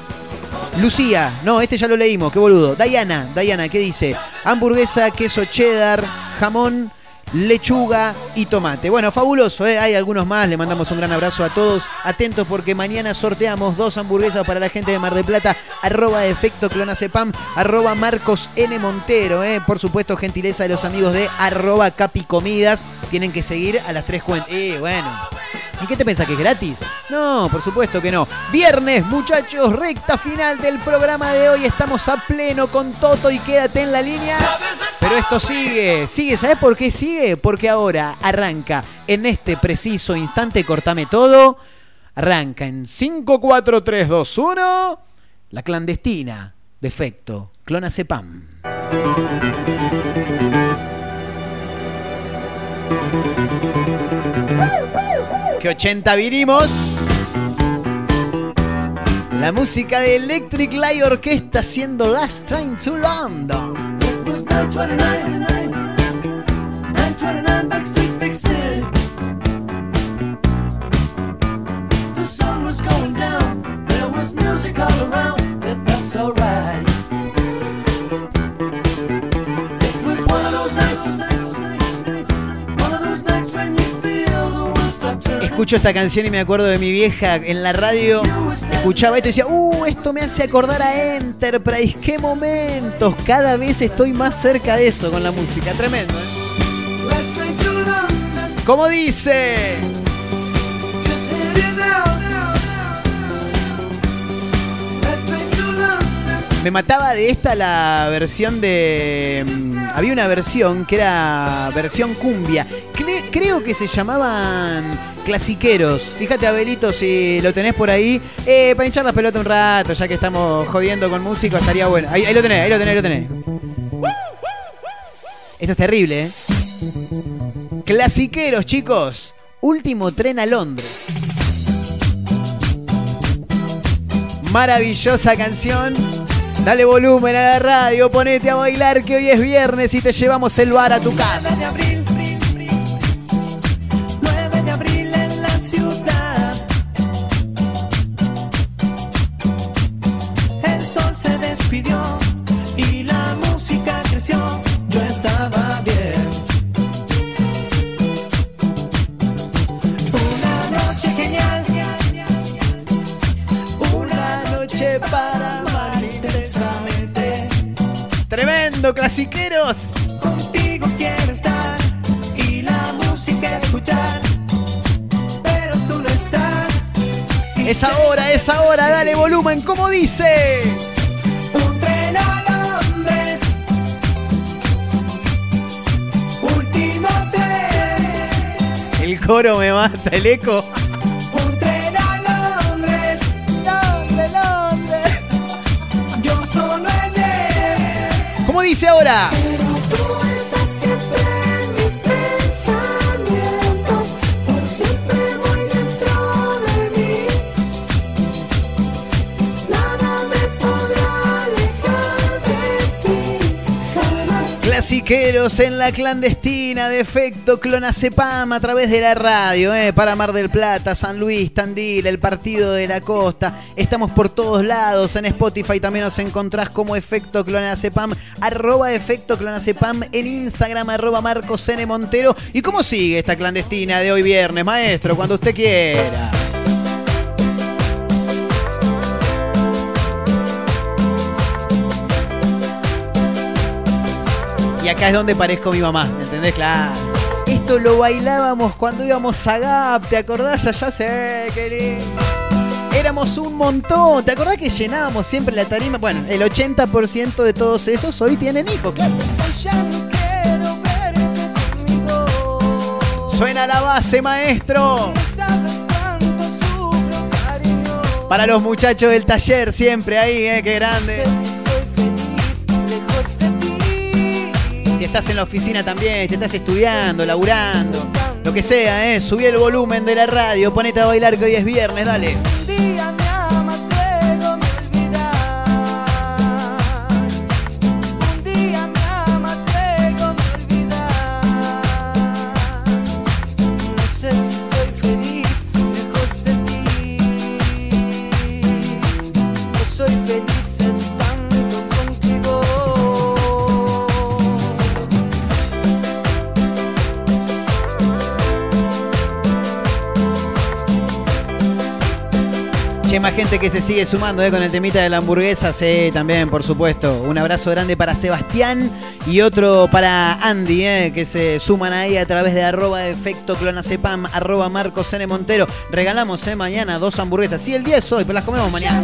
Lucía, no, este ya lo leímos, qué boludo. Diana, Diana, ¿qué dice? Hamburguesa, queso cheddar, jamón, lechuga y tomate. Bueno, fabuloso, ¿eh? hay algunos más, le mandamos un gran abrazo a todos. Atentos porque mañana sorteamos dos hamburguesas para la gente de Mar del Plata, arroba efecto clonacepam, arroba Marcos N. Montero, ¿eh? por supuesto, gentileza de los amigos de arroba capicomidas. Tienen que seguir a las tres cuentas. Eh, bueno. ¿Y qué te pensás que es gratis? No, por supuesto que no. Viernes, muchachos, recta final del programa de hoy. Estamos a pleno con Toto y quédate en la línea. Pero esto sigue, sigue. ¿Sabes por qué sigue? Porque ahora arranca en este preciso instante, cortame todo. Arranca en 5, 4, 3, 2, 1. La clandestina. Defecto. Clonazepam. Que 80 vinimos. La música de Electric Light Orquesta haciendo Last Train to London. Escucho esta canción y me acuerdo de mi vieja en la radio. Escuchaba esto y decía, uh, esto me hace acordar a Enterprise. ¡Qué momentos! Cada vez estoy más cerca de eso con la música. Tremendo. ¿eh? ¿Cómo dice? Me mataba de esta la versión de... mm, Había una versión que era versión cumbia. Cre- creo que se llamaban clasiqueros. Fíjate, Abelito, si lo tenés por ahí. Eh, para hinchar la pelota un rato, ya que estamos jodiendo con músicos, estaría bueno. Ahí, ahí lo tenés, ahí lo tenés, ahí lo tenés. Esto es terrible, ¿eh? Clasiqueros, chicos. Último tren a Londres. Maravillosa canción. Dale volumen a la radio, ponete a bailar que hoy es viernes y te llevamos el bar a tu casa. ahora, dale volumen, como dice. Un tren a Londres. Último tren. El coro me mata, el eco. Un tren a Londres. Londres, Londres. Yo solo en él. ¿Cómo dice ahora? En la clandestina de efecto Clonacepam a través de la radio, eh, para Mar del Plata, San Luis, Tandil, el Partido de la Costa. Estamos por todos lados. En Spotify también nos encontrás como efecto Clonacepam, arroba efecto Clonacepam, en Instagram, arroba Marcos N. Montero. ¿Y cómo sigue esta clandestina de hoy viernes, maestro? Cuando usted quiera. Y acá es donde parezco mi mamá, ¿entendés? Claro. Esto lo bailábamos cuando íbamos a GAP, ¿te acordás? Allá sé, querido. Éramos un montón, ¿te acordás que llenábamos siempre la tarima? Bueno, el 80% de todos esos hoy tienen hijos, claro. Suena la base, maestro. Para los muchachos del taller, siempre ahí, ¿eh? Qué grande. Si estás en la oficina también, si estás estudiando, laburando, lo que sea, ¿eh? Subí el volumen de la radio, ponete a bailar que hoy es viernes, dale. Más gente que se sigue sumando eh, con el temita de la hamburguesa, sí, también, por supuesto. Un abrazo grande para Sebastián y otro para Andy, eh, que se suman ahí a través de arroba efecto clonacepam, arroba Marcos N. Montero. Regalamos eh, mañana dos hamburguesas. Sí, el 10 es hoy, pero las comemos mañana.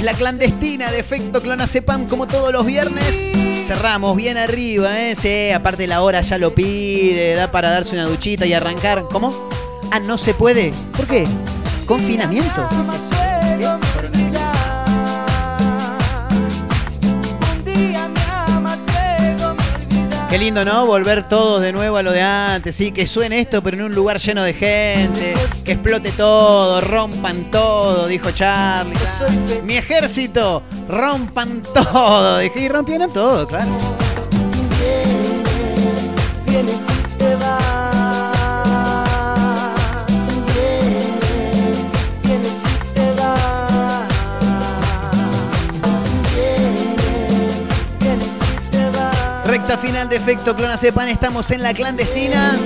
Es la clandestina de efecto clonacepam como todos los viernes. Cerramos bien arriba, ¿eh? Sí, aparte la hora ya lo pide, da para darse una duchita y arrancar. ¿Cómo? Ah, no se puede. ¿Por qué? Confinamiento. ¿Qué es Qué lindo, ¿no? Volver todos de nuevo a lo de antes, sí, que suene esto, pero en un lugar lleno de gente, que explote todo, rompan todo, dijo Charlie. Mi ejército, rompan todo. Dije, y rompieron todo, claro. Recta final de efecto Clonacepan, estamos en la clandestina.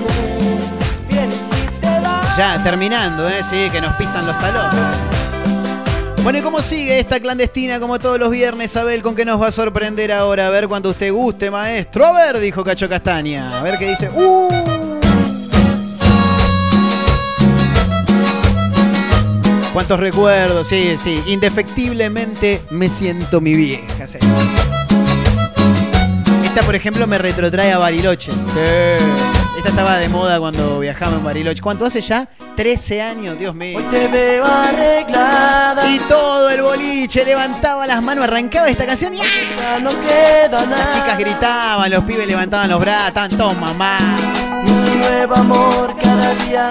Ya, terminando, ¿eh? Sí, que nos pisan los talones. Bueno, ¿y cómo sigue esta clandestina como todos los viernes? Abel, ¿con qué nos va a sorprender ahora? A ver cuando usted guste, maestro. A ver, dijo Cacho Castaña. A ver qué dice. ¡Uh! ¿Cuántos recuerdos? Sí, sí. Indefectiblemente me siento mi vieja. sí. Esta, por ejemplo, me retrotrae a Bariloche. Sí. Esta estaba de moda cuando viajaba en Bariloche. ¿Cuánto hace ya? 13 años, Dios mío. Hoy te veo arreglada. Y todo el boliche levantaba las manos, arrancaba esta canción y ¡ah! Ya no queda nada. las chicas gritaban, los pibes levantaban los brazos, estaban todos mamá. Un nuevo amor cada día.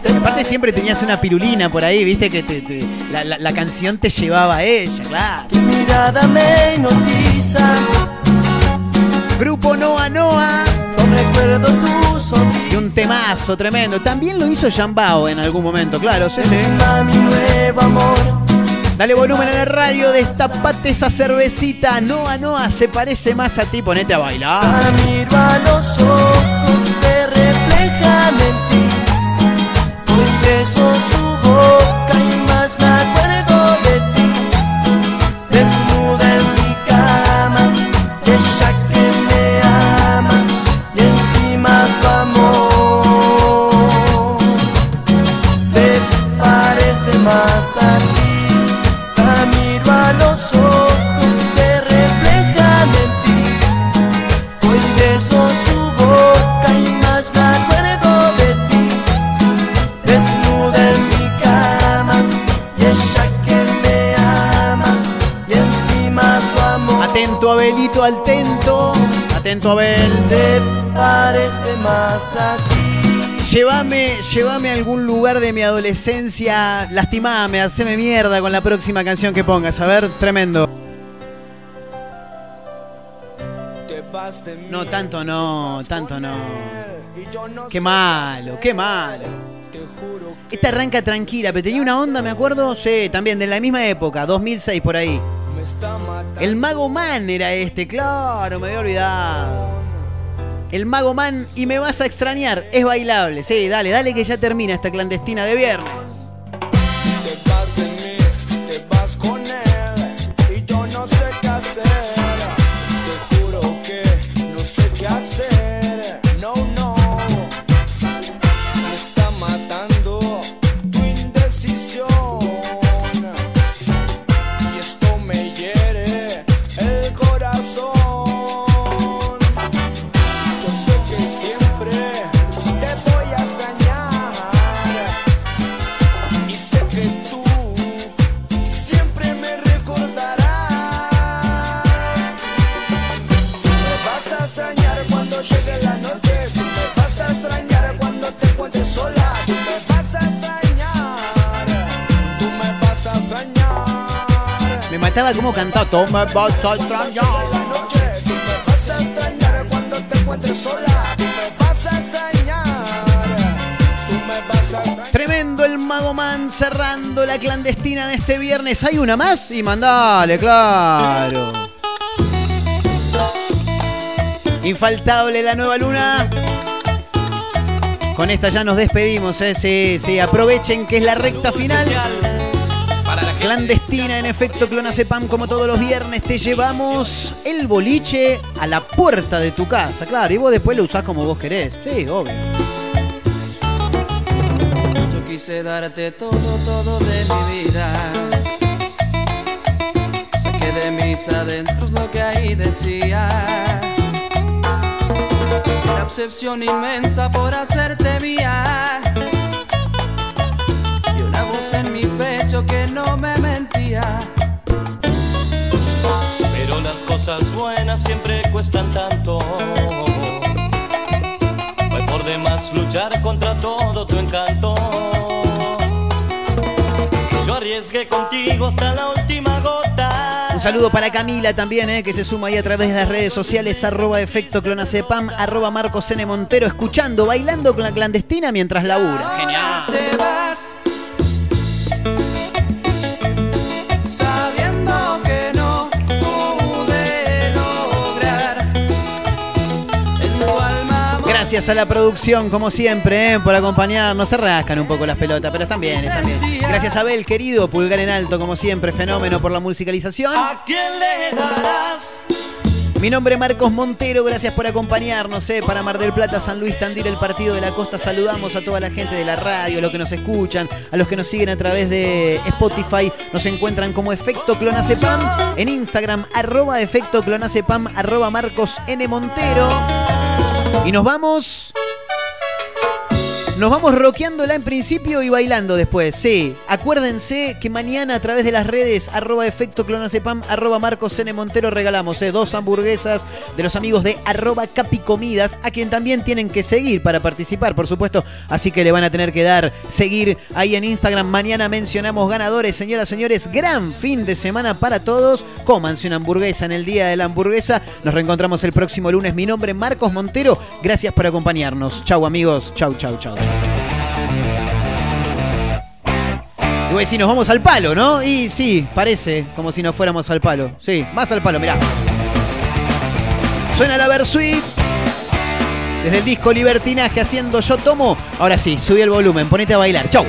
Se Aparte siempre tenías una pirulina por ahí, viste que te- te- la, la- la canción te llevaba a ella, claro. Tu mirada me hipnotiza. Grupo Noa Noa Yo recuerdo tu sonrisa. y un temazo tremendo. También lo hizo Jambao en algún momento, claro, sí, sí. Mi nuevo amor. Dale volumen a la radio, destapate esa cervecita. Noa Noa se parece más a ti, ponete a bailar. La miro a los ojos, se reflejan en ti. Atento, atento. Atento, Abel. Se parece más a ti. Llévame, llévame a algún lugar de mi adolescencia. Lastimame, haceme mierda con la próxima canción que pongas. A ver, tremendo. No, tanto no, tanto no. Qué malo, qué malo. Esta arranca tranquila, pero tenía una onda, me acuerdo, sí, también de la misma época, 2006 por ahí. El Mago Man era este, claro, me había olvidado. El Mago Man y me vas a extrañar, es bailable, sí, dale, dale que ya termina esta clandestina de viernes. Mataba como cantaba. Tremendo el Mago Man cerrando la clandestina de este viernes. ¿Hay una más? Y mandale, claro. Infaltable la nueva luna. Con esta ya nos despedimos, ¿eh? Sí, sí. Aprovechen que es la recta final. Clandestina, en efecto, Clonazepam, como todos los viernes, te llevamos el boliche a la puerta de tu casa. Claro, y vos después lo usás como vos querés. Sí, obvio. Yo quise darte todo, todo de mi vida. Saqué de mis adentros lo que ahí decía. Una obsesión inmensa por hacerte mía. Que no me mentía. Pero las cosas buenas siempre cuestan tanto. Fue por demás luchar contra todo tu encanto. Y yo arriesgué contigo hasta la última gota. Un saludo para Camila también, eh, que se suma ahí a través de las redes sociales, arroba efecto clonacepam, arroba Marcos N. Montero, escuchando, bailando con la clandestina mientras labura. Genial. Te vas Gracias a la producción, como siempre, eh, por acompañarnos. Se rascan un poco las pelotas, pero están bien, están bien. Gracias a Abel, querido, pulgar en alto, como siempre, fenómeno por la musicalización. ¿A quién le darás? Mi nombre es Marcos Montero, gracias por acompañarnos eh, para Mar del Plata, San Luis Tandil, el Partido de la Costa. Saludamos a toda la gente de la radio, a los que nos escuchan, a los que nos siguen a través de Spotify. Nos encuentran como Efecto Clonacepam en Instagram, arroba Efecto Clonacepam, arroba Marcos N. Montero. Y nos vamos... Nos vamos rockeándola en principio y bailando después. Sí, acuérdense que mañana a través de las redes arroba efecto clonacepam, arroba Marcos N. Montero regalamos eh, dos hamburguesas de los amigos de arroba capicomidas, a quien también tienen que seguir para participar, por supuesto. Así que le van a tener que dar seguir ahí en Instagram. Mañana mencionamos ganadores, señoras, señores. Gran fin de semana para todos. Cómanse una hamburguesa en el día de la hamburguesa. Nos reencontramos el próximo lunes. Mi nombre es Marcos Montero. Gracias por acompañarnos. Chau amigos. Chau, chau, chau. Y voy a nos vamos al palo, ¿no? Y sí, parece como si nos fuéramos al palo. Sí, más al palo, mirá. Suena la Versuit. Desde el disco Libertinaje haciendo Yo Tomo. Ahora sí, subí el volumen, ponete a bailar. Chau.